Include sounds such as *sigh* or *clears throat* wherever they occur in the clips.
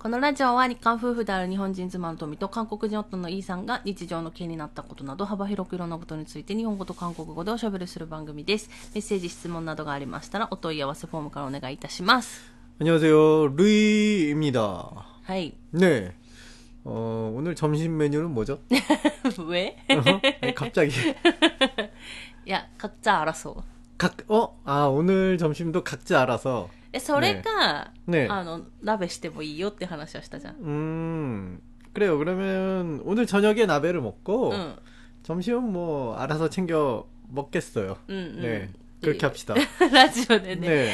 このラジオは日韓夫婦である日本人妻の富と韓国人夫のイーさんが日常の気になったことなど幅広くいろんなことについて日本語と韓国語でおしゃべりする番組です。メッセージ、質問などがありましたらお問い合わせフォームからお願いいたします。 안녕하세요. 루이입니다. はい。 네. 어, 오늘 점심 메뉴는 뭐죠? *laughs* 上 아니, 갑자기. *laughs* いや、각자 알아서. 각, 어? 아, 오늘 점심도 각자 알아서. え、それか、ねあの、鍋してもいいよって話はしたじゃん。 음, 그래요. 그러면 오늘 저녁에 나베를 먹고, うん。 점심은 뭐, 알아서 챙겨 먹겠어요. うんうん。 네. 그렇게 합시다. *laughs* ラジオでね、 네.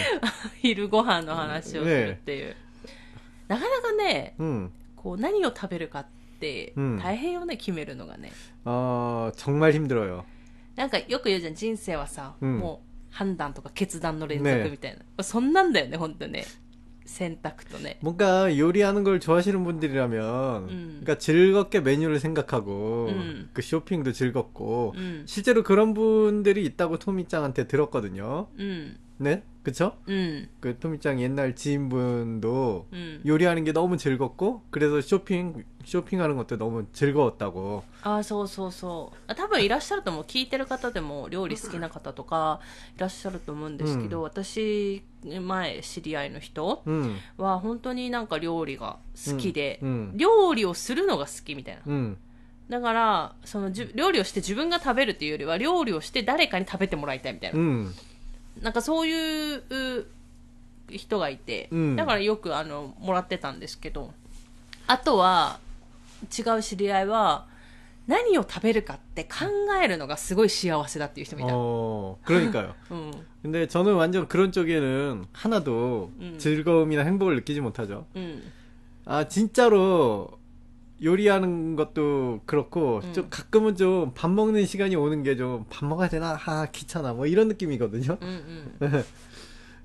昼ご飯の話をするっていう。なかなかね、 음, こう何を食べるかってうん大変よね、決めるのがね。 어, 정말 힘들어요. なんかよく言うじゃん、人生はさ、うんもう 判断とか決断の連ね続みたいな。そんなんだよね、本当ね。選択とね。 뭔가 요리하는 걸 좋아하시는 분들이라면, 음. 그러니까 즐겁게 메뉴를 생각하고, 음. 그 쇼핑도 즐겁고, うん。 실제로 그런 분들이 있다고 토미짱한테 들었거든요. うん。 네? 그쵸? うん。 그 토미짱 옛날 지인분도 うん。 요리하는 게 너무 즐겁고, 그래서 쇼핑, 쇼핑하는 것도 너무 즐거웠다고. ああ、そうそうそう。あ多分いらっしゃると思う。聞いてる方でも料理好きな方とかいらっしゃると思うんですけど、うん私、前知り合いの人 음, は本当になんか料理が好きで、うんうん料理をするのが好きみたいな。 음, だから、そのじゅ料理をして自分が食べるっていうよりは料理をして誰かに食べてもらいたいみたいな。 음, なんかそういうう人がいて、うんだからよくあのもらってたんですけど、あとは違う知り合いは何を食べるかって考えるのがすごい幸せだっていう人もいた。 어, 그러니까요. *laughs* うん。 근데 저는 완전 그런 쪽에는 하나도 음. 즐거움이나 행복을 느끼지 못하죠. うん。 아, 진짜로 요리하는 것도 그렇고 음. 좀 가끔은 좀 밥 먹는 시간이 오는 게 좀 밥 먹어야 되나 아 귀찮아 뭐 이런 느낌이거든요. 음, 음. *laughs*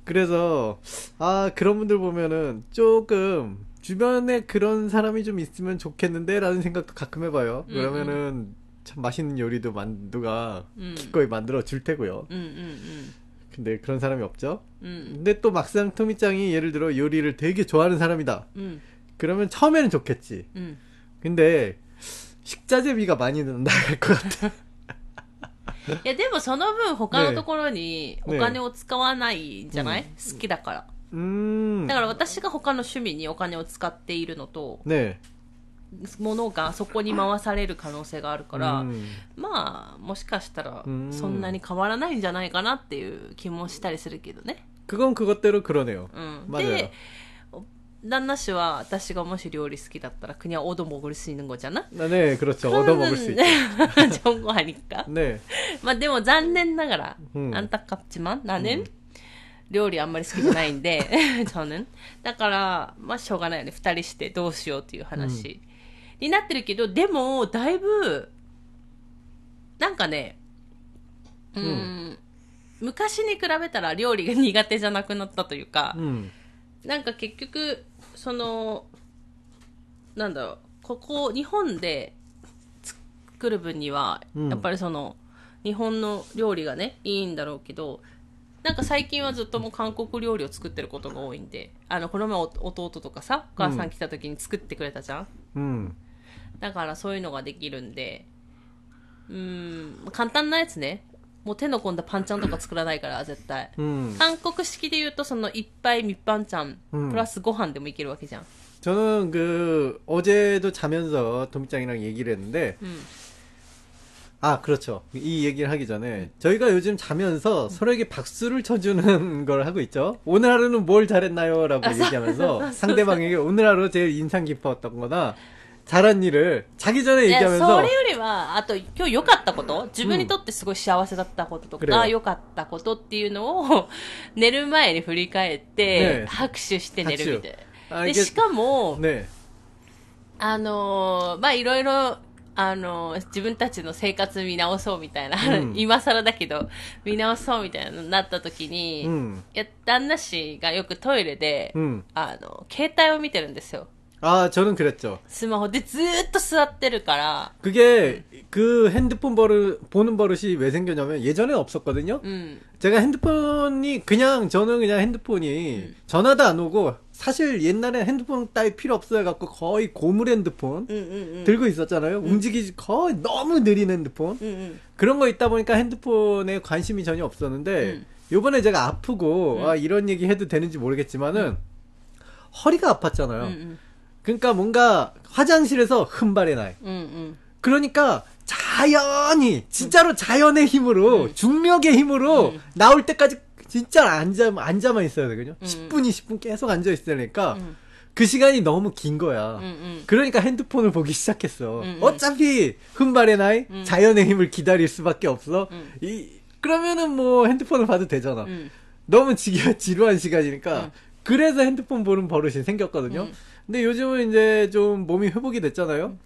그래서 아 그런 분들 보면은 조금 주변에 그런 사람이 좀 있으면 좋겠는데라는 생각도 가끔 해봐요. 음, 그러면은 음. 참 맛있는 요리도 만 누가 음. 기꺼이 만들어 줄 테고요. 근데 그런 사람이 없죠. 근데 또 막상 토미짱이 예를 들어 요리를 되게 좋아하는 사람이다. 그러면 처음에는 좋겠지. うん。 근데 식자재비가 많이 나갈 것 같아. *laughs* いや、でもその分他のところにおね金を使わないんじゃない、好きだから。 음. だから私が他の趣味にお金を使っているのと、 네. ものがそこに回される可能性があるから、 음. まあ、もしかしたらうんそんなに変わらないんじゃないかなっていう気もしたりするけどね。 그건 그것대로 그러네요. うん。 맞아요. で、お 旦那氏は私がもし料理好きだったら그냥얻어먹을수있는거잖아 아, 네, 그렇죠. 얻어먹을 수 있죠. 좋은 거 아닐까? *laughs* *laughs* 네. まあでも残念ながら、うん안타깝지만 나는、料理あんまり好きじゃないんで、*laughs* 저는。だから、まあしょうがないよね。二人してどうしようっていう話になってるけど、でも、だいぶ、なんかね、うーん、昔に比べたら料理が苦手じゃなくなったというか、 음. なんか結局、 その、なんだろう、ここ、日本で作る分には、うんやっぱりその、日本の料理がね、いいんだろうけど、なんか最近はずっともう韓国料理を作ってることが多いんで、あの、この前お弟とかさ、お母さん来た時に作ってくれたじゃん、 음. だからそういうのができるんで、うーん、簡単なやつね。 もう手の込んだパンチャンとか作らないから、絶対。 음. 韓国式で言うと、そのいっぱい密飯ちゃん、うんプラスご飯でもいけるわけじゃん。 저는 그 어제도 자면서 도미짱이랑 얘기를 했는데 うん。 아 그렇죠 이 얘기를 하기 전에 저희가 요즘 자면서 서로에게 박수를 쳐주는 *laughs* 걸 하고 있죠 오늘 하루는 뭘 잘했나요라고 얘기하면서 *laughs* 상대방에게 오늘 하루 제일 인상 깊었던거나 잘한 일을 자기 전에 いや、そ 얘기하면서 れよりは、あと、今日良かったこと自分にとってすごい幸せだったこととか、くれよ良かったことっていうのを、寝る前に振り返って、ね拍手して寝るみたいな。で、あいけしかも、 네 あのーまあ、いろいろ、あのー自分たちの生活見直そうみたいな、うん今更だけど、見直そうみたいなのになった時に、 음. いや、旦那氏がよくトイレで、 음. あの、携帯を見てるんですよ。 아 저는 그랬죠 スマホでずーっと座ってるから、 그게 그 핸드폰 버릇 보는 버릇이 왜 생겼냐면 예전엔 없었거든요 うん。 제가 핸드폰이 그냥 저는 그냥 핸드폰이 전화도 안 오고 사실 옛날에 핸드폰 따위 필요 없어해 갖고 거의 고물 핸드폰 응, 응, 응. 들고 있었잖아요. 움직이지 거의 너무 느린 핸드폰. 응, 응. 그런 거 있다 보니까 핸드폰에 관심이 전혀 없었는데 음. 요번에 제가 아프고 음. 아 이런 얘기 해도 되는지 모르겠지만은 허리가 아팠잖아요. 응, 응. 그러니까 뭔가 화장실에서 흠발의 나이. 응, 응. 그러니까 자연히 진짜로 자연의 힘으로 음. 중력의 힘으로 음. 나올 때까지 진짜 앉아 앉아만 있어야 되거든요. 음. 10분 20분 계속 앉아 있어야 되니까 응, 그 시간이 너무 긴 거야. 응, 응. 그러니까 핸드폰을 보기 시작했어. 음, 음. 어차피 흠발의 나이, 음. 자연의 힘을 기다릴 수밖에 없어. 음. 이 그러면은 뭐 핸드폰을 봐도 되잖아. 응. 너무 지, 지루한 시간이니까. 음. 그래서 핸드폰 보는 버릇이 생겼거든요. 근데 요즘은 이제 좀 몸이 회복이 됐잖아요.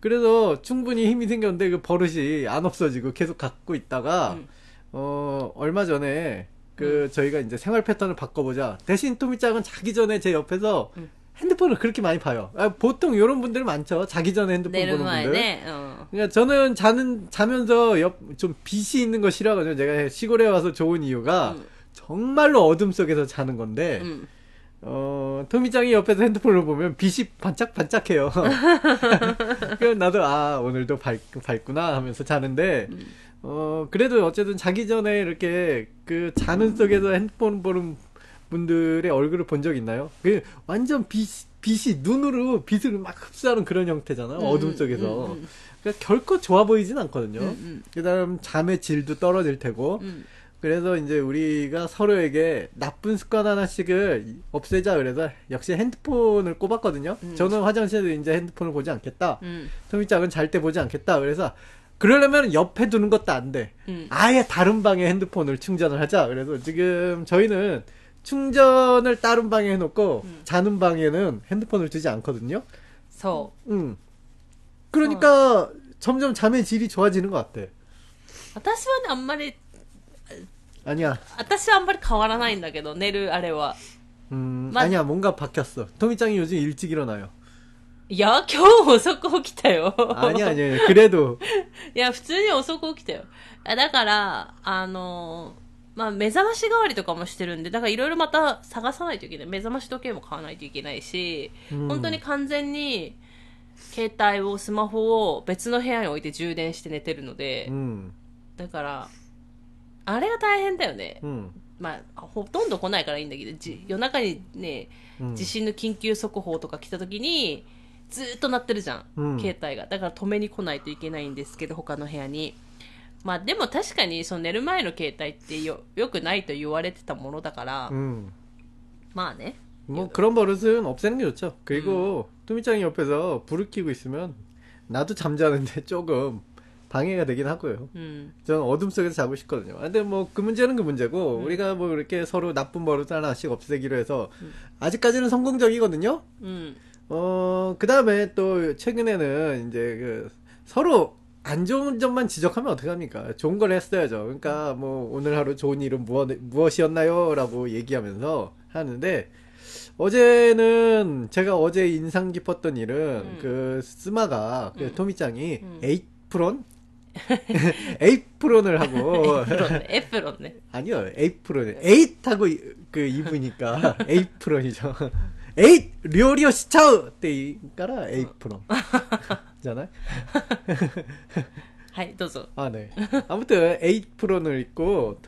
그래서 충분히 힘이 생겼는데 그 버릇이 안 없어지고 계속 갖고 있다가 음. 어 얼마 전에 그 음. 저희가 이제 생활 패턴을 바꿔보자 대신 토미짱은 자기 전에 제 옆에서 음. 핸드폰을 그렇게 많이 봐요. 아, 보통 이런 분들 많죠. 자기 전에 핸드폰 보는 분들. 어. 그러니까 저는 자는 자면서 옆 좀 빛이 있는 거 싫어하거든요. 제가 시골에 와서 좋은 이유가 음. 정말로 어둠 속에서 자는 건데. 음. 어 토미짱이 옆에서 핸드폰을 보면 빛이 반짝반짝해요. *laughs* 그럼 나도 아 오늘도 밝, 밝구나 하면서 자는데 음. 어 그래도 어쨌든 자기 전에 이렇게 그 자는 속에서 핸드폰 보는 분들의 얼굴을 본 적 있나요? 그 완전 빛 빛이 눈으로 빛을 막 흡수하는 그런 형태잖아요. 어둠 속에서. 음, 음, 그러니까 결코 좋아 보이진 않거든요. 음, 음. 그다음 잠의 질도 떨어질 테고. 음. 그래서 이제 우리가 서로에게 나쁜 습관 하나씩을 없애자 그래서 역시 핸드폰을 꼽았거든요. 음. 저는 화장실에서 이제 핸드폰을 보지 않겠다. 음. 토미짱은 잘 때 보지 않겠다. 그래서 그러려면 옆에 두는 것도 안 돼. 음. 아예 다른 방에 핸드폰을 충전을 하자. 그래서 지금 저희는 충전을 다른 방에 해놓고 음. 자는 방에는 핸드폰을 두지 않거든요. そ 음. 그러니까 점점 잠의 질이 좋아지는 것 같아. う。私はね、あんまり、 아니야. 私はあんまり変わらないんだけど、寝るあれは。 음, 맞- 아니야. 뭔가 바뀌었어. 토미짱이 요즘 일찍 일어나요. いや、今日遅く起きたよ。 아니야, 아니야. 그래도 *laughs* いや、普通に遅く起きたよ。あだから、あのーまあ、目覚まし代わりとかもしてるんで、だからいろいろまた探さないといけない。目覚まし時計も買わないといけないし、うん本当に完全に、携帯を、スマホを別の部屋に置いて充電して寝てるので、 음, だから、 あれが大変だよね。 음, まあ、ほとんど来ないからいいんだけど、じ夜中にね、 음. 地震の緊急速報とか来た時に、ずーっと鳴ってるじゃん、うん携帯が。だから止めに来ないといけないんですけど、他の部屋に。まあでも確かにその寝る前の携帯ってよよくないと言われてたものだから、 음. まあね。 뭐 그런 버릇은 없애는 게 좋죠. 그리고 토미짱이 옆에서 불을 켜고 있으면 나도 잠자는데 조금 방해가 되긴 하고요. 음. 저는 어둠 속에서 자고 싶거든요. 아, 근데 뭐 그 문제는 그 문제고 음. 우리가 뭐 이렇게 서로 나쁜 버릇 하나씩 없애기로 해서 음. 아직까지는 성공적이거든요. 음. 어, 그다음에 또 최근에는 이제 그 서로 안 좋은 점만 지적하면 어떡합니까? 좋은 걸 했어야죠. 그러니까 뭐 오늘 하루 좋은 일은 무엇, 무엇이었나요? 라고 얘기하면서 하는데 어제는 제가 어제 인상 깊었던 일은 음. 그 스마가 그 음. 토미짱이 에이프론 *laughs* 에이프론을 하고 エプロンね。エプロンね。 아니요, 에이프론. 에잇하고 이- 그 입으니까 *laughs* 에이프론이죠. 에잇! 료리오 시차우! 때니까라 에이프론. 잖아요? はい、どうぞ。 아, 네. *laughs* 아무튼 에이프론을 입고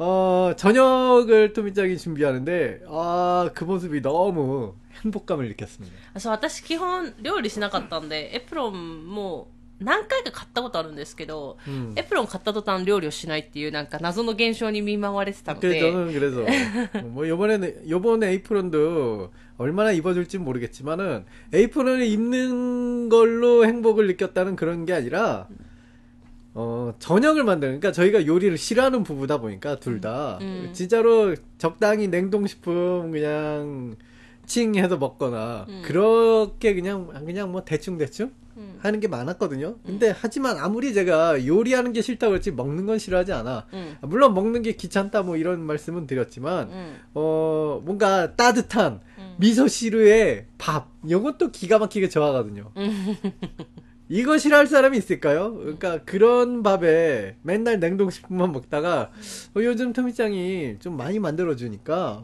어, 저녁을 토미짱이 준비하는데 아, 그 모습이 너무 행복감을 느꼈습니다. あそう、私基本料理しなかったんで、エプロンも 何回か買ったことあるんですけど、 음. エプロン買った途端料理をしないっていうなんか謎の現象に見舞われてたの 그래서 で、 저는 그래서 뭐 요번에는 요번 에이프론도 얼마나 입어줄지 모르겠지만은 에이프론을 입는 걸로 행복을 느꼈다는 그런 게 아니라 어 저녁을 만드는 그러니까 저희가 요리를 싫어하는 부부다 보니까 둘 다 음. 진짜로 적당히 냉동식품 그냥 칭해서 먹거나 음. 그렇게 그냥 그냥 뭐 대충 대충 음. 하는 게 많았거든요. 음. 근데 음. 하지만 아무리 제가 요리하는 게 싫다고 그랬지 먹는 건 싫어하지 않아. 음. 물론 먹는 게 귀찮다 뭐 이런 말씀은 드렸지만 음. 어 뭔가 따뜻한 미소 시루에 밥 이것도 기가 막히게 좋아하거든요. *laughs* 이거 싫어할 사람이 있을까요? 그러니까 그런 밥에 맨날 냉동식품만 먹다가 어, 요즘 토미짱이 좀 많이 만들어주니까.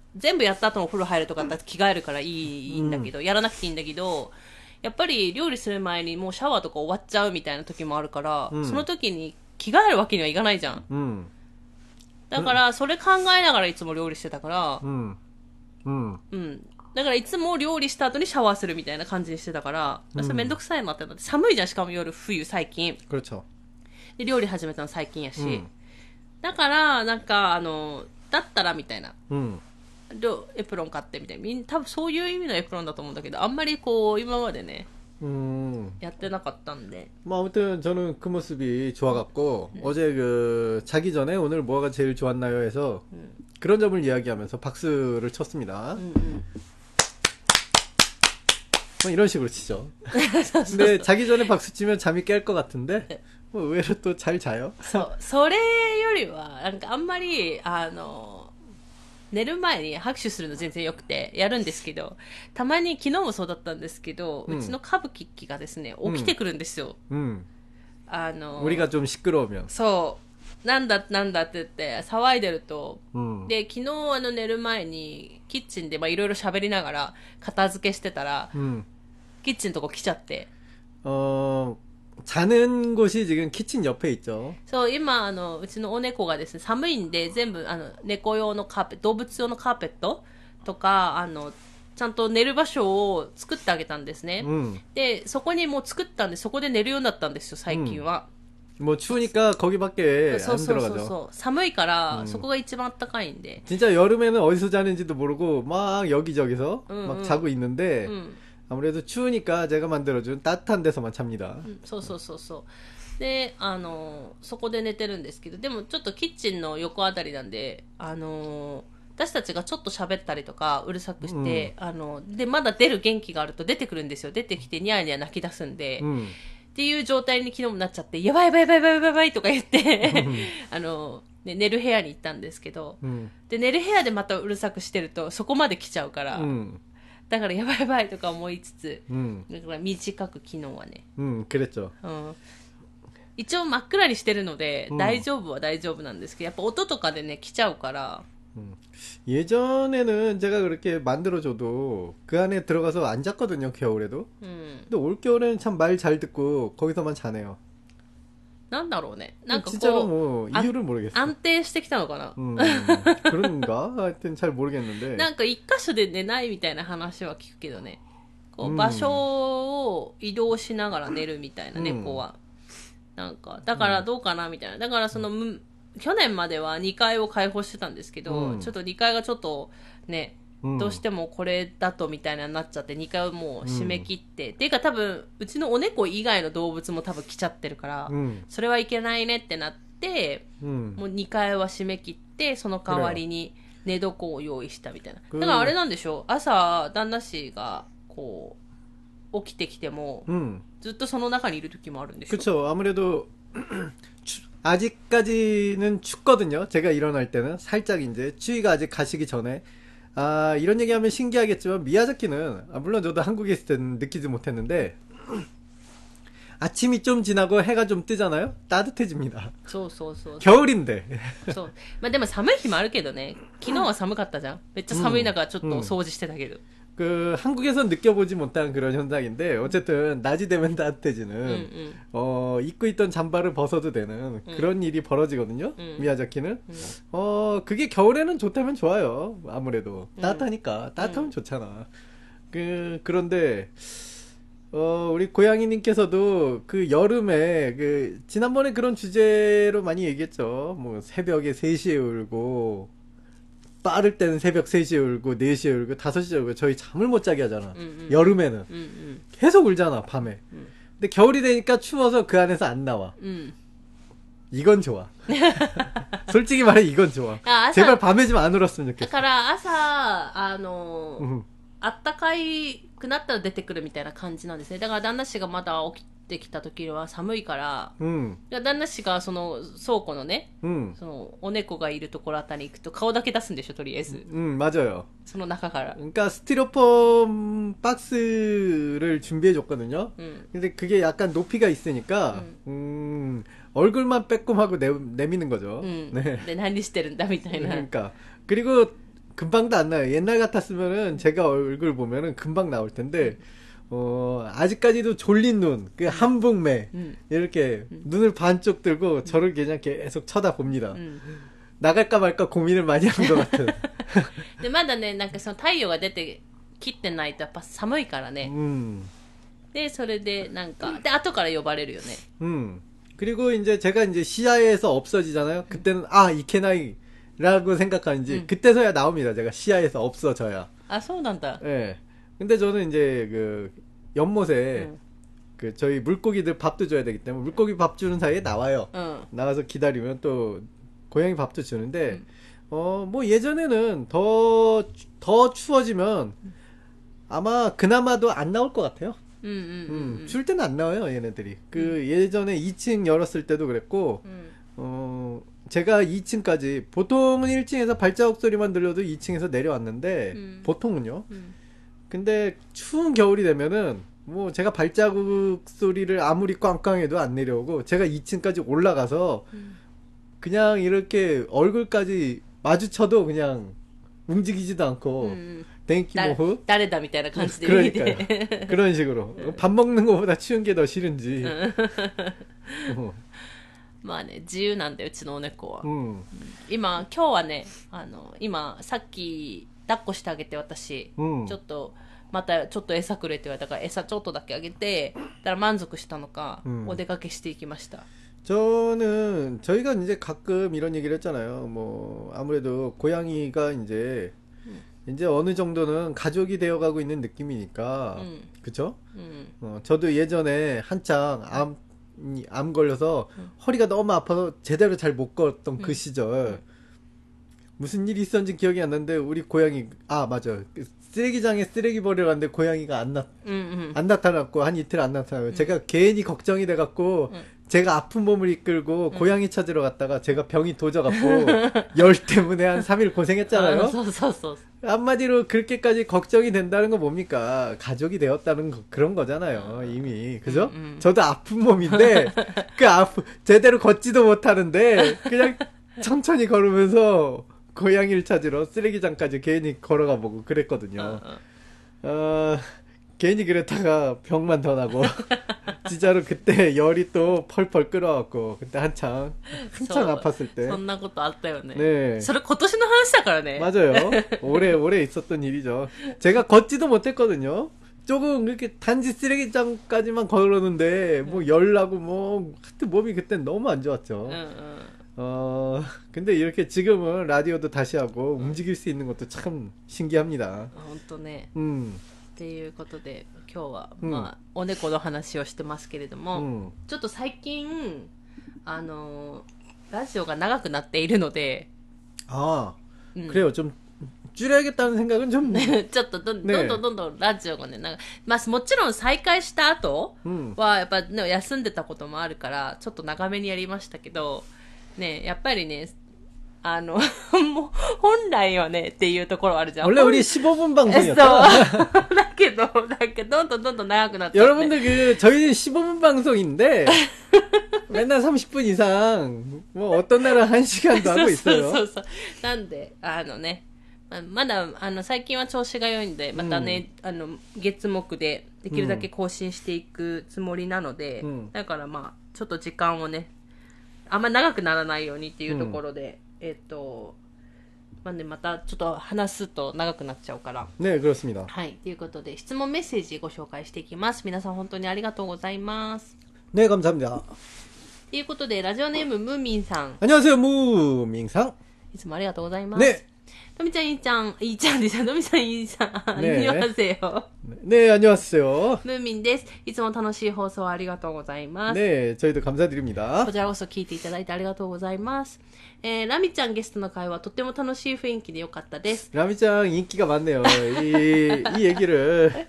全部やった後もお風呂入るとかだって着替えるからいいんだけど、やらなくていいんだけど、やっぱり料理する前にもうシャワーとか終わっちゃうみたいな時もあるから、うん、その時に着替えるわけにはいかないじゃん。うん、だから、それ考えながらいつも料理してたから、うん。うん。うん。だからいつも料理した後にシャワーするみたいな感じにしてたから、うん、それめんどくさいなってなって、寒いじゃん、しかも夜、冬、最近。で、料理始めたの最近やし。だから、なんか、あの、だったらみたいな。うん。エプロン買ってみたいな。みん多分そういう意味のエプロンだと思うんだけど、あんまりこう、今までね、 음. やってなかったんで。 뭐 아무튼 저는 그 모습이 좋아갖고 어제 그 자기 전에 오늘 뭐가 제일 좋았나요 해서 그런 점을 이야기하면서 박수를 쳤습니다. うんうん。 뭐 이런 식으로 치죠. *laughs* 근데 자기 전에 박수 치면 잠이 깰 것 같은데 뭐 의외로 또 잘 자요. そう、それよりは、なんかあんまり、あの、 寝る前に拍手するの全然良くて、やるんですけど、たまに昨日もそうだったんですけど、ううんちの歌舞伎機がですね、起きてくるんですよ。 음, あの、 우리가 좀 시끄러우면. そう、なんだなんだって言って騒いでると、 음, で、昨日あの寝る前に、キッチンでまあいろいろ喋りながら片付けしてたら、 음, キッチンのとこ来ちゃって、 어 자는 곳이 지금 키친 옆에 있죠. そう、今、あの、うちのお猫がですね、寒いんで、全部、あの、猫用のカーペット、動物用のカーペットとか、あの、ちゃんと寝る場所を作ってあげたんですね。 음, で、そこにもう作ったんで、そこで寝るようになったんですよ、最近は。 뭐 추우니까 거기밖에 そう 안 そうそう 들어가죠. そう。寒いから、うんそこが一番暖かいんで。 진짜 여름에는 어디서 자는지도 모르고 막 여기저기서 응, 막 응. 자고 있는데 うん。 아무래도 추우니까 제가 만들어준 따뜻한 데서만 잡니다. うんそうそうそうそう。で、あの、そこで寝てるんですけど、でもちょっとキッチンの横あたりなんで、あの、私たちがちょっと喋ったりとか、うるさくして、あの、で、まだ出る元気があると出てくるんですよ。出てきてニャーニャー泣き出すんで、 음, っていう状態に昨日もなっちゃって、やばいやばいやばいやばいやばいやばいとか言って、あの、ね、寝る部屋に行ったんですけど、 음, で、寝る部屋でまたうるさくしてると、そこまで来ちゃうから、 음, だからやばいやばいとか思いつつ、 음, だから短く昨日はね、 음, 그랬죠. うん一応真っ暗にしてるので、うん大丈夫は大丈夫なんですけど、やっぱ音とかでね、来ちゃうから、 예전에는 제가 그렇게 만들어줘도 그 안에 들어가서 안 잤거든요, 겨울에도. うん。 근데 올겨울에는 참 말 잘 듣고 거기서만 자네요. なんだろうね。なんか 진짜로 こ 뭐 あ 이유를 う、 모르겠어. 安定してきたのかな。 음, 그런가? 하여튼 잘 모르겠는데. なんか一箇所で寝ないみたいな話は聞くけどね。こううん場所を移動しながら寝るみたいな、うん猫は。なんか、だからどうかなみたいな。だからその、む去年までは2階を開放してたんですけど、うんちょっと2階がちょっとね、 음, どうしてもこれだとみたいなになっちゃって2階をもう締め切って、っていうか多分うちのお猫以外の動物も多分来ちゃってるから、 음, それはいけないねってなって、 음. もう2階は締め切って、その代わりに寝床を用意したみたいな。うんだからあれなんでしょう朝、旦那氏が、こう、起きてきても、 음. ずっとその中にいる時もあるんでしょ 그쵸. 아무래도 *clears throat* 추- 아직까지는 춥거든요. 제가 일어날 때는 살짝 이제 추위가 아직 가시기 전에 아 이런 얘기하면 신기하겠지만 미야자키는 아, 물론 저도 한국에 있을 때는 느끼지 못했는데 아침이 좀 지나고 해가 좀 뜨잖아요. 따뜻해집니다. そうそうそう。 겨울인데 そう。まあでも寒い日もあるけどね。昨日は寒かったじゃん。めっちゃ寒い中ちょっとお掃除してたけど。 그 한국에서 느껴보지 못한 그런 현상인데 어쨌든 낮이 되면 따뜻해지는 음, 음. 어 입고 있던 잠바를 벗어도 되는 음. 그런 일이 벌어지거든요 음. 미야자키는. 음. 어 그게 겨울에는 좋다면 좋아요 아무래도. 음. 따뜻하니까. 따뜻하면 좋잖아. 그 그런데 어, 우리 고양이님께서도 그 여름에 그 지난번에 그런 주제로 많이 얘기했죠. 뭐 새벽에 3시에 울고 빠를 때는 새벽 3시에 울고, 4시에 울고, 5시에 울고, 저희 잠을 못 자게 하잖아. 음, 음. 여름에는. うんうん。 계속 울잖아, 밤에. 음. 근데 겨울이 되니까 추워서 그 안에서 안 나와. うん。 이건 좋아. *laughs* 솔직히 말해 이건 좋아. あ朝 제발 밤에 좀 안 울었으면 だ 좋겠어. から朝、あの、 음. あったかい くなったら出てくるみたいな感じなんですね。だから旦那氏がまだ起きてきた時は寒いから、 음, いや旦那氏がその倉庫のね、 음, そのお猫がいるところあたりに行くと顔だけ出すんでしょ、とりあえず。 음, 맞아요. その中から。 그러니까 스티로폼 박스를 준비해 줬거든요. うん。 근데 그게 약간 높이가 있으니까 음, 얼굴만 빼꼼하고 내, 내미는 거죠. うん。 네. で、何してるんだみたいな。 그러니까 그리고 금방도 안 나요. 옛날 같았으면은 제가 얼굴 보면은 금방 나올 텐데 어 아직까지도 졸린 눈, 그 한북매 うん。 이렇게 눈을 반쪽 들고 저를 그냥 계속 쳐다봅니다. うん。 나갈까 말까 고민을 많이 한 것 같은. *laughs* で、まだね、なんかその太陽が出て切ってないとやっぱ寒いからね。 음, で、それでなんか、で、後から呼ばれるよね。 음. 그리고 이제 제가 이제 시야에서 없어지잖아요. 그때는 아 이케나이 라고 생각하는지 음. 그때서야 나옵니다. 제가 시야에서 없어져요. 아, 서운한다. 예. 네. 근데 저는 이제 그 연못에 음. 그 저희 물고기들 밥도 줘야 되기 때문에 물고기 밥 주는 사이에 나와요. 어. 나가서 기다리면 또 고양이 밥도 주는데 음. 어뭐 예전에는 더 더 추워지면 아마 그나마도 안 나올 것 같아요. 음, 음, 음, 음 줄 때는 안 나와요 얘네들이. 그 예전에 2층 열었을 때도 그랬고 어 제가 2층까지 보통은 1층에서 발자국 소리만 들려도 2층에서 내려왔는데 음. 보통은요. 음. 근데 추운 겨울이 되면은 뭐 제가 발자국 소리를 아무리 꽝꽝해도 안 내려오고 제가 2층까지 올라가서 음. 그냥 이렇게 얼굴까지 마주쳐도 그냥 움직이지도 않고 땡기 모후 따르다 미타이나 간지 그러니까요. 그런 식으로 *laughs* 네. 밥 먹는 것보다 추운 게 더 싫은지. 어. 어. まあね、自由なんだよ、うちのお猫は。 음, 今、今日はね、あの、今、さっき、抱っこしてあげて、私、 음. ちょっと、またちょっと餌くれって言われたから、餌ちょっとだけあげて、だから満足したのか、うんお出かけしていきました。 저는 저희가 이제 가끔 이런 얘기를 했잖아요. 뭐 아무래도 고양이가 이제 이제 어느 정도는 가족이 되어가고 있는 느낌이니까 음. 그쵸? うん。 어, 저도 예전에 한창 암, 이- 암 걸려서 응. 허리가 너무 아파서 제대로 잘 못 걷던 응. 그 네. 시절 네. 무슨 일이 있었는지 기억이 안 나는데 우리 고양이 아 맞아 그 쓰레기장에 쓰레기 버리러 갔는데 고양이가 안, 나, 음, 음. 안 나타났고 한 이틀 안 나타나요. 음. 제가 괜히 걱정이 돼갖고 제가 아픈 몸을 이끌고 고양이 찾으러 갔다가 제가 병이 도져갖고 *laughs* 열 때문에 한 3일 고생했잖아요. 한마디로 그렇게까지 걱정이 된다는 건 뭡니까? 가족이 되었다는 거, 그런 거잖아요. 이미 그죠? 음, 음. 저도 아픈 몸인데 *laughs* 그 아픈 제대로 걷지도 못하는데 그냥 천천히 걸으면서 고양이를 찾으러 쓰레기장까지 괜히 걸어가 보고 그랬거든요. 어, 어. 어... 괜히 그랬다가 병만 더 나고, *laughs* 진짜로 그때 열이 또 펄펄 끓어갖고, 그때 한창, 한창 そう 아팠을 때. そんなことあったよね。 네. それ今年の話だからね。 맞아요. *laughs* 오래 오래 있었던 일이죠. 제가 걷지도 못했거든요. 조금 이렇게 단지 쓰레기장까지만 걸었는데 뭐 열나고 뭐 하여튼 몸이 그땐 너무 안 うん 좋았죠. うん。 어 근데 이렇게 지금은 라디오도 다시 하고 움직일 수 있는 것도 참 신기합니다. 本当ね。 음, っていうことで、今日は、うんまあ、お猫の話をしてますけれども、 음. ちょっと最近、あのー、ラジオが長くなっているので、 아 うん 그래요. 좀 줄여야겠다는 생각은 좀. ちょっとどんねどんどんどんどんラジオがね、なんか、まあもちろん再開した後 음, は、やっぱね、休んでたこともあるから、ちょっと長めにやりましたけど、ね、やっぱりね、 あの、も*laughs* う、本来はね、っていうところはあるじゃん。 원래 우리 15분 そう。 방송이었죠. *laughs* だけど、なんかどんどんどんどん長くなって、 여러분들 그 저희는 15분 방송인데 *laughs* 맨날 30분 이상 뭐 어떤 날은 1시간도 そう 하고 そう 있어요. そうそう。なんで、あのね、まあまだ、あの、最近は調子が良いんで、またね、あの、月目でできるだけ更新していくつもりなので、うんだからまあ、ちょっと時間をね、あんま長くならないようにっていうところで、 えっと、まあね、またちょっと話すと長くなっちゃうから。 네, 그렇습니다. はい。ということで、質問メッセージご紹介していきます。皆さん本当にありがとうございます。 네, 감사합니다. ということで、ラジオネームムーミンさん、 안녕하세요, 무밍상. いつもありがとうございます。 네, とみちゃん、いいちゃん、いいちゃんでした。とみちゃん、いいちゃん。ねえありませよ。 네, 안녕하세요. ムーミンです。いつも楽しい放送ありがとうございます。 네, 저희도 감사드립니다. こちらこそ聞いていただいてありがとうございます。えー、ラミちゃんゲストの会話、とっても楽しい雰囲気でよかったです。 라미짱 인기가 많네요. 이, 이 얘기를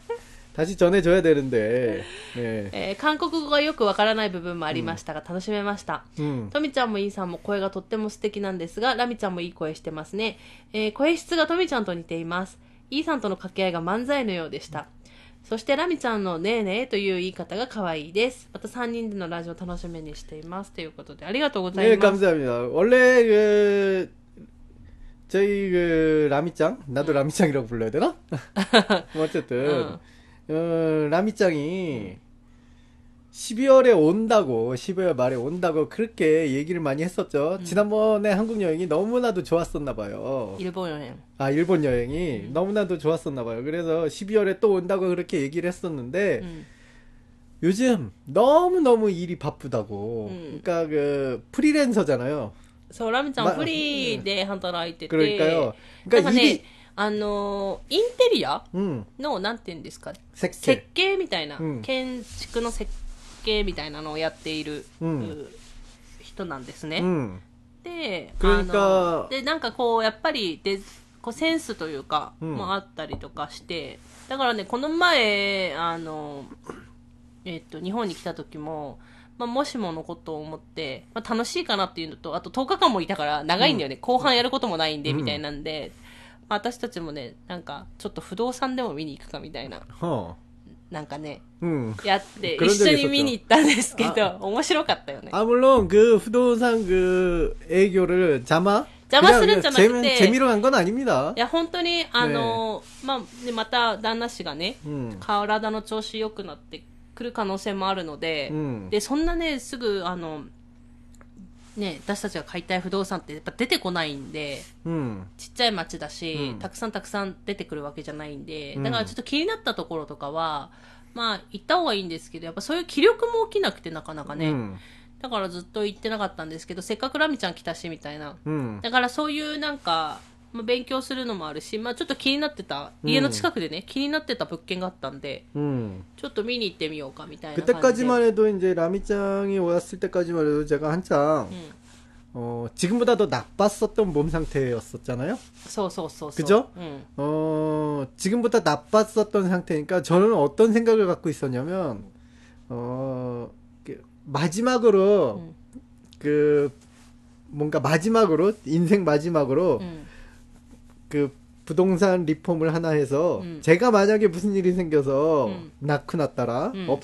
다시 전해줘야 되는 데. 네. 에, 한국어가よくわからない部分もありましたが楽しめました. 음. 토미ちゃんも이사も声がとっても素敵なんですが,라미ちゃんもいい声してますね. 에, 声質がとみちゃんと似ています.이んとの掛け合いが漫才のようでした.そしてラミちゃんのねえねえという言い方が可愛いです。また3人でのラジオ楽しみにしています。ということで、ありがとうございます。ね、감사합니 다。 원래 그、 저희 그, 라ん 짱? 나도ちゃん이라고 불러야 되 나? *laughs* 어쨌 든. ん. 어, 라미짱이 12월에 온다고 12월 말에 온다고 그렇게 얘기를 많이 했었죠. 지난번에 한국 여행이 너무나도 좋았었나 봐요. 日本여행. 아 일본 여행이 너무나도 좋았었나 봐요. 그래서 12월에 또 온다고 그렇게 얘기를 했었는데 음. 요즘 너무 너무 일이 바쁘다고. 음. 그러니까 그 프리랜서잖아요. そう、ラミちゃんまフリーで働いてて、 그러니까요. なんか 그러니까 ね 일이 、 あのインテリア？の、うん、なんていうんですか？設計。設計みたいな、うん、建築の設計みたいなのをやっている、うん、人なんですね。うん、であのでなんかこうやっぱりでこうセンスというか、もあったりとかしてだからねこの前あの、えっと、日本に来た時も。まあ、もしものことを思って、まあ、楽しいかなっていうのと、あと10日間もいたから長いんだよね、うん、後半やることもないんで、みたいなんで、私たちもね、なんか、ちょっと不動産でも見に行くかみたいな、 어. なんかね、 음. やって、 *laughs* 그런 一 적이 緒に見に行ったんですけあど、面白かったよね。 아 물론 그 부동산 그 애교를 자마 邪魔するんじゃなくて 재미, 재미로 한 건 아닙니다. いや、本当に、あの、まあ、で、また、旦那氏がね、 음. 体の調子良くなってくる可能性もあるので、うんで、そんなね、すぐ、あの、 ね、私たちが買いたい不動産ってやっぱ出てこないんで、うん、ちっちゃい町だし、うん、たくさんたくさん出てくるわけじゃないんで、だからちょっと気になったところとかは、まあ行った方がいいんですけど、やっぱそういう気力も起きなくてなかなかね。だからずっと行ってなかったんですけど、せっかくラミちゃん来たし、みたいな。だからそういうなんか、まあ、勉強するのもあるし、まあちょっと気になってた、家の近くでね、気になってた物件があったんで、 음. ちょっと見に行ってみようかみたいな感じで。 그때까지만 해도 이제 라미짱이 왔을 때까지만 해도 제가 한창 うん。 어, 지금보다 더 나빴었던 몸 상태였었잖아요. そうそうそうそう。 그죠? うん。 어, 지금보다 나빴었던 상태니까 저는 어떤 생각을 갖고 있었냐면 어, 그 마지막으로 うん。 그 뭔가 마지막으로 인생 마지막으로 うん。 그 부동산 리폼을 하나 해서 음. 제가 만약에 무슨 일이 생겨서 음. 낳고 났더라 음. 없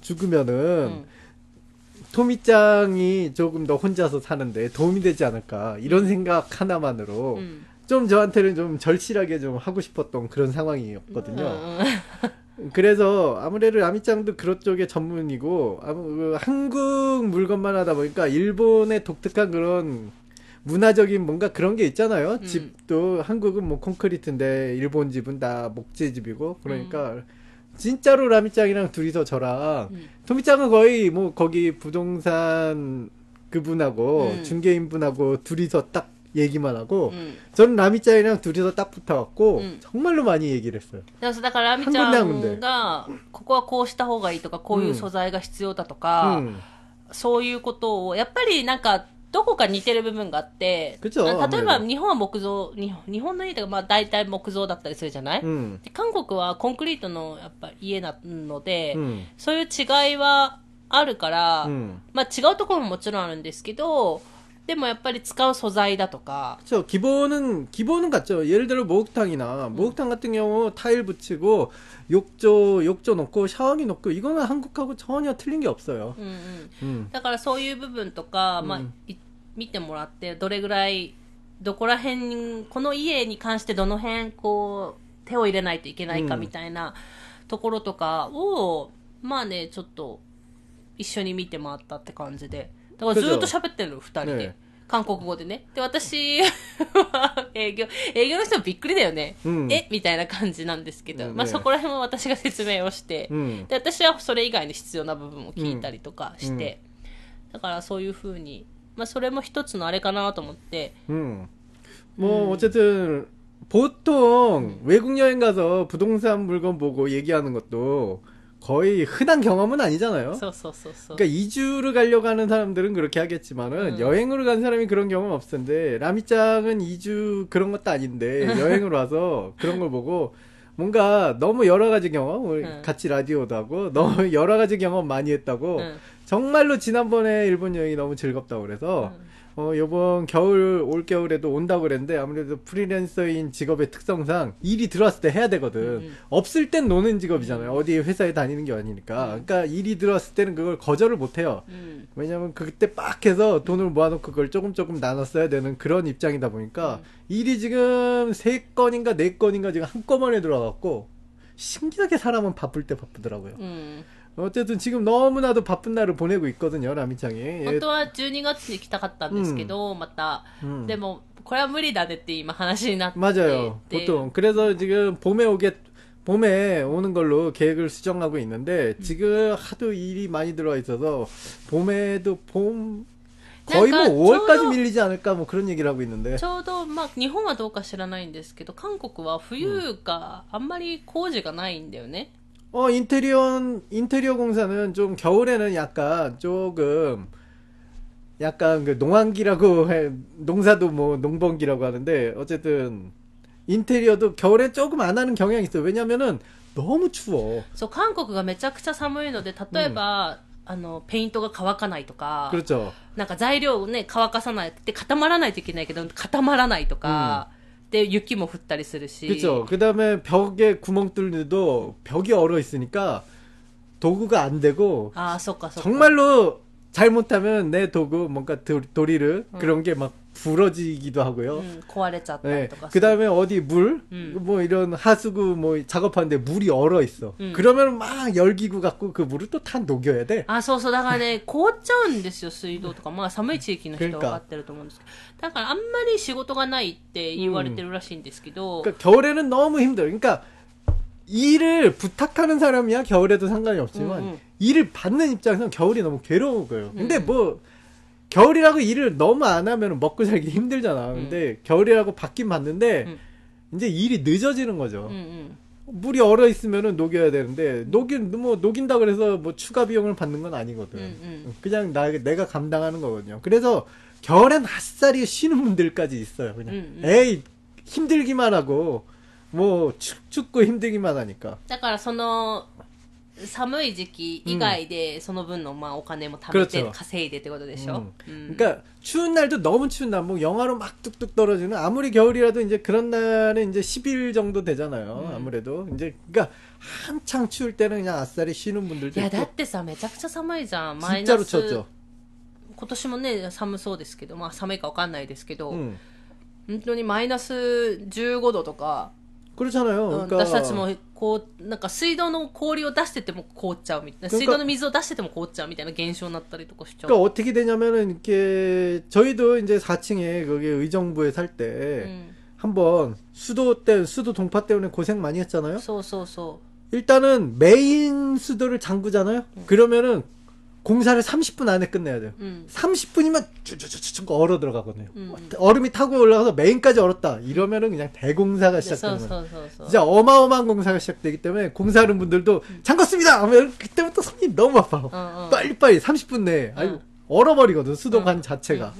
죽으면은 음. 토미짱이 조금 더 혼자서 사는데 도움이 되지 않을까 이런 음. 생각 하나만으로 좀 저한테는 좀 절실하게 좀 하고 싶었던 그런 상황이었거든요. 어. *laughs* 그래서 아무래도 아미짱도 그런 쪽에 전문이고 아~ 한국 물건만 하다 보니까 일본의 독특한 그런 문화적인 뭔가 그런 게 있잖아요. 음. 집도 한국은 뭐 콘크리트인데 일본 집은 다 목재집이고 그러니까 진짜로 라미짱이랑 둘이서 저랑 음. 토미짱은 거의 뭐 거기 부동산 그분하고 음. 중개인분하고 둘이서 딱 얘기만 하고 うん。 저는 라미짱이랑 둘이서 딱 붙어갖고 음. 정말로 많이 얘기를 했어요. だからだから、ラミちゃんが、ここはこうした方がいいとか、こういう素材が必要だとか、 음. そういうことを、やっぱりなんか、 どこか似てる部分があって、그죠 あ例えば 아무래도 日本は木造、日本日本の家とか、まあ大体木造だったりするじゃない、 음. で韓国はコンクリートのやっぱ家なので、 음. そういう違いはあるから、 음. まあ違うところももちろんあるんですけど、でもやっぱり使う素材だとか、 그렇죠. 기본은 기본은 같죠. 예를 들어 목욕탕이나 목욕탕 같은 경우 타일 붙이고 욕조 욕조 놓고 샤워기 놓고 이거는 한국하고 전혀 틀린 게 없어요. うんうん。 음. だからそういう部分とか、まあうんい 見てもらって、どれぐらい、どこら辺に、この家に関してどの辺、こう、手を入れないといけないかうんみたいなところとかを、まあね、ちょっと、一緒に見て回ったって感じで。だからずっと喋ってるの、二人で。ね韓国語でね。で、私は *laughs* 営業、営業の人もびっくりだよね。うん。え？みたいな感じなんですけど、うん。ねまあそこら辺は私が説明をして、 음. で私はそれ以外に必要な部分を聞いたりとかして、だからそういうふうに、 まあ、それも一つのあれかなと思って、 음. 뭐 음. 어쨌든 보통 외국 여행 가서 부동산 물건 보고 얘기하는 것도 거의 흔한 경험은 아니잖아요. そうそうそうそう 그러니까 이주를 가려고 하는 사람들은 그렇게 하겠지만은 음. 여행으로 간 사람이 그런 경험 없을 텐데 라미짱은 이주 그런 것도 아닌데 여행으로 *laughs* 와서 그런 걸 보고 뭔가 너무 여러 가지 경험 우리 음. 같이 라디오도 하고 너무 여러 가지 경험 많이 했다고 うん 정말로 지난번에 일본 여행이 너무 즐겁다고 그래서 어, 요번 겨울, 올 겨울에도 온다고 그랬는데 아무래도 프리랜서인 직업의 특성상 일이 들어왔을 때 해야 되거든. 음. 없을 땐 노는 직업이잖아요. 어디 회사에 다니는 게 아니니까. 그러니까 일이 들어왔을 때는 그걸 거절을 못 해요. うん、 왜냐면 그때 빡 해서 돈을 모아놓고 그걸 조금 조금 나눠 써야 되는 그런 입장이다 보니까 일이 지금 세 건인가 네 건인가 지금 한꺼번에 들어와갖고 신기하게 사람은 바쁠 때 바쁘더라고요. うん、 어쨌든 지금 너무나도 바쁜 날을 보내고 있거든요, 라미짱이. 예, 本当は12月に来たかったんですけど、また、 음. でもこれは無理だねって今話になって、 맞아요. で 보통. 그래서 지금 봄에 오게, 봄에 오는 걸로 계획을 수정하고 있는데, 지금 하도 일이 많이 들어와 있어서, 봄에도 봄, 거의 뭐なんか 5월까지 ちょうど 밀리지 않을까, 뭐 그런 얘기를 하고 있는데. ちょうど、まあ、日本はどうか知らないんですけど韓国は冬があんまり工事がないんだよね、 어, 인테리어, 인테리어 공사는 좀 겨울에는 약간 조금, 약간 그 농한기라고 *laughs* 해, 농사도 뭐 농번기라고 하는데, 어쨌든, 인테리어도 겨울에 조금 안 하는 경향이 있어요. 왜냐면은 너무 추워. そう韓国がめちゃくちゃ寒いので例えば、あのペイントが乾かないとか 그렇죠. なんか材料をね乾かさないって固まらないといけないけど固まらないとか、 で雪も降ったりするし 그렇죠. 그다음에 벽에 구멍 뚫는데도 벽이 얼어 있으니까 도구가 안 되고 ああそっかそっか 정말로 잘못하면 내 도구 뭔가 도, 도리를 그런 게 막 부러지기도 하고요. うん、壊れちゃった 네. りとか 그 다음에 어디 물, 음. 뭐 이런 하수구 뭐 작업하는데 물이 얼어 있어. 음. 그러면 막 열기구 갖고 그 물을 또 다 녹여야 돼. あそうそうだからね凍っちゃうんですよ水道とかまあ寒い地域の人は分かってると思うんですけどだからあんまり仕事がないって言われてるらしいんですけど、 그러니까 겨울에는 너무 힘들어. 그러니까 일을 부탁하는 사람이야 겨울에도 상관이 없지만 음, 음. 일을 받는 입장에서는 겨울이 너무 괴로운 거예요. 근데 음. 뭐 겨울이라고 일을 너무 안 하면 먹고 살기 힘들잖아. 근데 겨울이라고 받긴 받는데 음. 이제 일이 늦어지는 거죠. うんうん、 물이 얼어 있으면은 녹여야 되는데 녹인 뭐 녹인다 그래서 뭐 추가 비용을 받는 건 아니거든. 음, 음. 그냥 나 내가 감당하는 거거든요. 그래서 겨울엔 아싸리 쉬는 분들까지 있어요. 그냥 음, 음. 에이 힘들기만 하고 뭐 축, 춥고 힘들기만 하니까. だからその 寒い時期以外でその分のまあお金も貯めて 그렇죠 稼いでってことでしょ、 음. うん 그러니까 추운 날도 너무 추운 날, 뭐 영하로 막 뚝뚝 떨어지는 아무리 겨울이라도 이제 그런 날은 이제 10일 정도 되잖아요. 음. 아무래도 이제 그러니까 한창 추울 때는 그냥 아싸리 쉬는 분들도 いや 있고 だってさめちゃくちゃ寒いじゃんマイナ 진짜로 ス 쳤죠. 今年もね寒そうですけどまあ寒いかわかんないですけど、 음. 本当にマイナス15度とか、 그렇잖아요. うん 그러니까 私たちもこうなんか水道の氷を出してても凍っちゃうみたいな 그러니까 水道の水を出してても凍っちゃうみたいな現象になったりとかしちゃう、 그러니까 어떻게 되냐면은 이렇게 저희도 이제 4층에 거기 의정부에 살 때 うん 한번 수도 때 수도 동파 때문에 고생 많이 했잖아요. そうそうそ 일단은 메인 수도를 잠그잖아요. 그러면은 공사를 30분 안에 끝내야 돼요. 음. 30분이면 쭈쭈쭈쭈 쭉쭉 얼어 들어가거든요. 음. 얼음이 타고 올라가서 메인까지 얼었다. 이러면은 그냥 대공사가 시작되는 거예요. 진짜 어마어마한 공사가 시작되기 때문에 공사하는 분들도 음. 잠궜습니다. 하면 뭐 그때부터 손이 너무 아파. 어, 어. 빨리빨리 30분 내에 아유 얼어버리거든 수도관 자체가.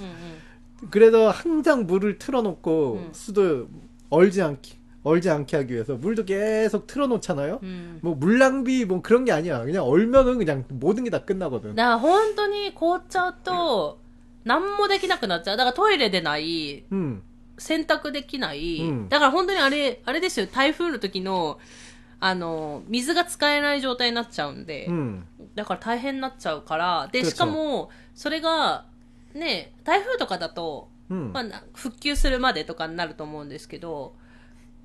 그래서 항상 물을 틀어놓고 수도 얼지 않기. 얼지 않게 하기 위해서 물도 계속 틀어놓잖아요. うん뭐 물 낭비 뭐 그런 게 아니야. 그냥 얼면은 그냥 모든 게 다 끝나거든. だから本当に凍っちゃうと何もできなくなっちゃうだからトイレでない 음. 洗濯できない、うんだから本当にあれあれですよ台風の時のあの水が使えない状態になっちゃうんで、 음. だから大変になっちゃうからで 그렇죠 しかもそれがね台風とかだと、 음. まあな、復旧するまでとかになると思うんですけど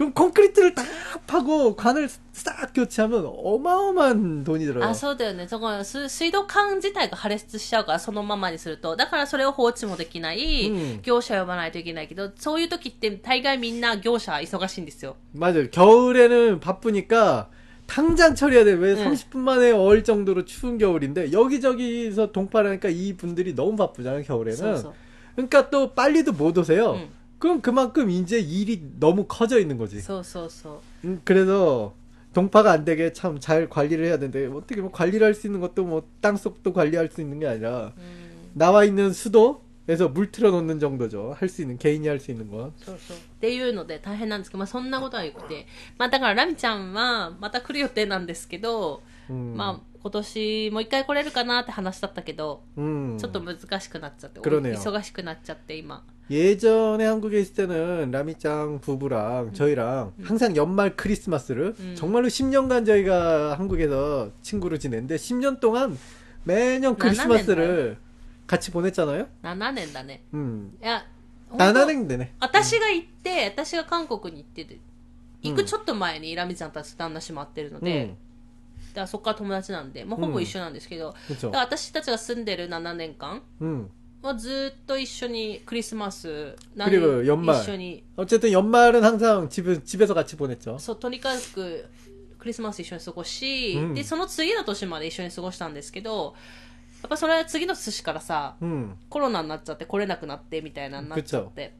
그럼 콘크리트를 다 파고 관을 싹 교체하면 어마어마한 돈이 들어요. あ、そうだよね。そこの水水道管自体が破裂しちゃうから、そのままにすると。だからそれを放置もできない、うん業者呼ばないといけないけど、そういう時って大概みんな業者忙しいんですよ。 맞아요. 겨울에는 바쁘니까 당장 처리해야 돼. 왜 응. 30분 만에 얼 정도로 추운 겨울인데 여기저기서 동파라니까 이 분들이 너무 바쁘잖아요, 겨울에는. そうそう。 그러니까 또 빨리도 못 오세요. 응. 그럼 그만큼 이제 일이 너무 커져 있는 거지. そうそうそう。 음, 그래서 동파가 안 되게 참 잘 관리를 해야 되는데 어떻게 뭐 관리를 할 수 있는 것도 뭐 땅속도 관리할 수 있는 게 아니라 うん。 나와 있는 수도에서 물 틀어 놓는 정도죠. 할 수 있는 개인이 할 수 있는 건. そうそう。っていうので大変なんですけど、まあそんなことはよくて。まあだからラミちゃんはまた来る予定なんですけど、 음, まあ 今年もう一回来れるかなって話だったけど、 음. ちょっと難しくなっちゃって、 그러네요 忙しくなっちゃって今。 예전에 한국에 있을 때는 라미짱 부부랑 저희랑 항상 연말 크리스마스를 음. 정말로 10년간 저희가 한국에서 친구로 지냈는데 10년 동안 매년 크리스마스를 같이 보냈잖아요. 7年だね。 음. いや、本当 나나는 되네. 私が行って、私が韓国に行ってて、行くちょっと前にラミちゃんたち旦那閉まってるので、 음. だからそこから友達なんで、もうほぼ一緒なんですけど、 그렇죠. だから私たちが住んでる7年間 음. はずっと一緒にクリスマス、 그리고연말 一緒に、 어쨌든 연말은 항상 집, 집에서 같이 보냈죠. そう、とにかくクリスマス一緒に過ごし、うんで、その次の年まで一緒に過ごしたんですけど、やっぱそれは次の年からさ、 음. コロナになっちゃって来れなくなってみたいなになっちゃって。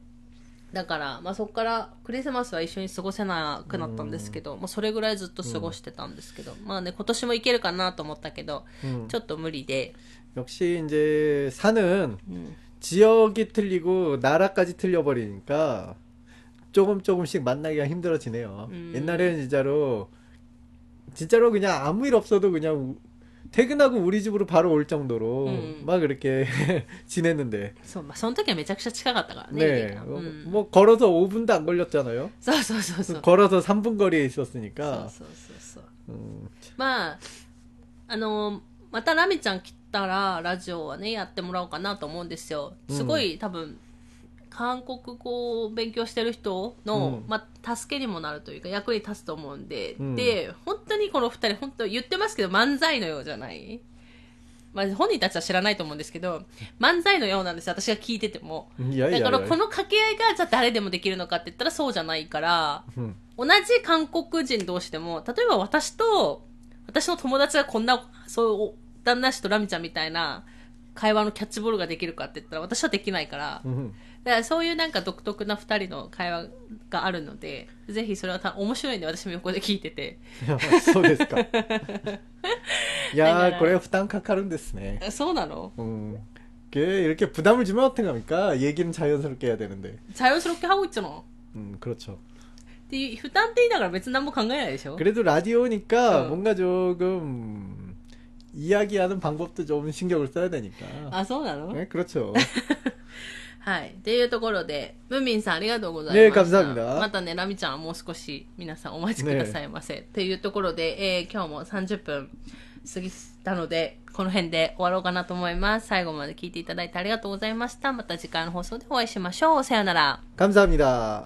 だから、まあそこからクリスマスは一緒に過ごせなくなったんですけど、まあそれぐらいずっと過ごしてたんですけど、まあね、今年も行けるかなと思ったけど、 음. ちょっと無理で、 역시 이제 사는 うん、 지역이 틀리고 나라까지 틀려버리니까 조금 조금씩 만나기가 힘들어지네요. 음. 옛날에는 진짜로 진짜로 그냥 아무 일 없어도 그냥 우- 퇴근하고 우리 집으로 바로 올 정도로 음. 막 그렇게 *laughs* 지냈는데 そう、まあその時はめちゃくちゃ近かったからね、 네 家が 어, うん、 뭐 걸어서 5분도 안 걸렸잖아요. そうそうそうそう。 걸어서 3분 거리에 そう 있었으니까 そうそうそう。 음, まあ、あの、またラミちゃん来たら、ラジオはね、やってもらおうかなと思うんですよ。すごい、多分、 韓国語を勉強してる人の、うん。まあ、助けにもなるというか、役に立つと思うんで、うん。で、本当にこの二人、本当言ってますけど、漫才のようじゃない。まあ、本人たちは知らないと思うんですけど、漫才のようなんですよ、私が聞いてても。だから、この掛け合いが、じゃあ誰でもできるのかって言ったらそうじゃないから、 음, 同じ韓国人同士でも、例えば私と、私の友達がこんな、そう、旦那氏とラミちゃんみたいな会話のキャッチボールができるかって言ったら私はできないから、 음. だからそういうなんか独特な二人の会話があるので、ぜひそれはた面白いんで私も横で聞いてて。 そうですか. *laughs* 야, 내가- 그래 부담 가까른 됐네. あそうなの 음, 그게 이렇게 부담을 주면 어떡합니까? 얘기는 자연스럽게 해야 되는데. 자연스럽게 하고 있잖아. 음, 그렇죠. っていう、負担って言いながら別に何も考えないでしょ 그래도 라디오니까 어. 뭔가 조금 이야기하는 방법도 좀 신경을 써야 되니까. あ、そうなの 네, 그렇죠. *laughs* はい。っていうところで、ムンミンさんありがとうございました。ねえ감사합니다 またね、ラミちゃんはもう少し皆さんお待ちくださいませ。っていうところで、えー今日も30分過ぎたので、この辺で終わろうかなと思います。最後まで聞いていただいてありがとうございました。また次回の放送でお会いしましょう。さようなら。 감사합니다.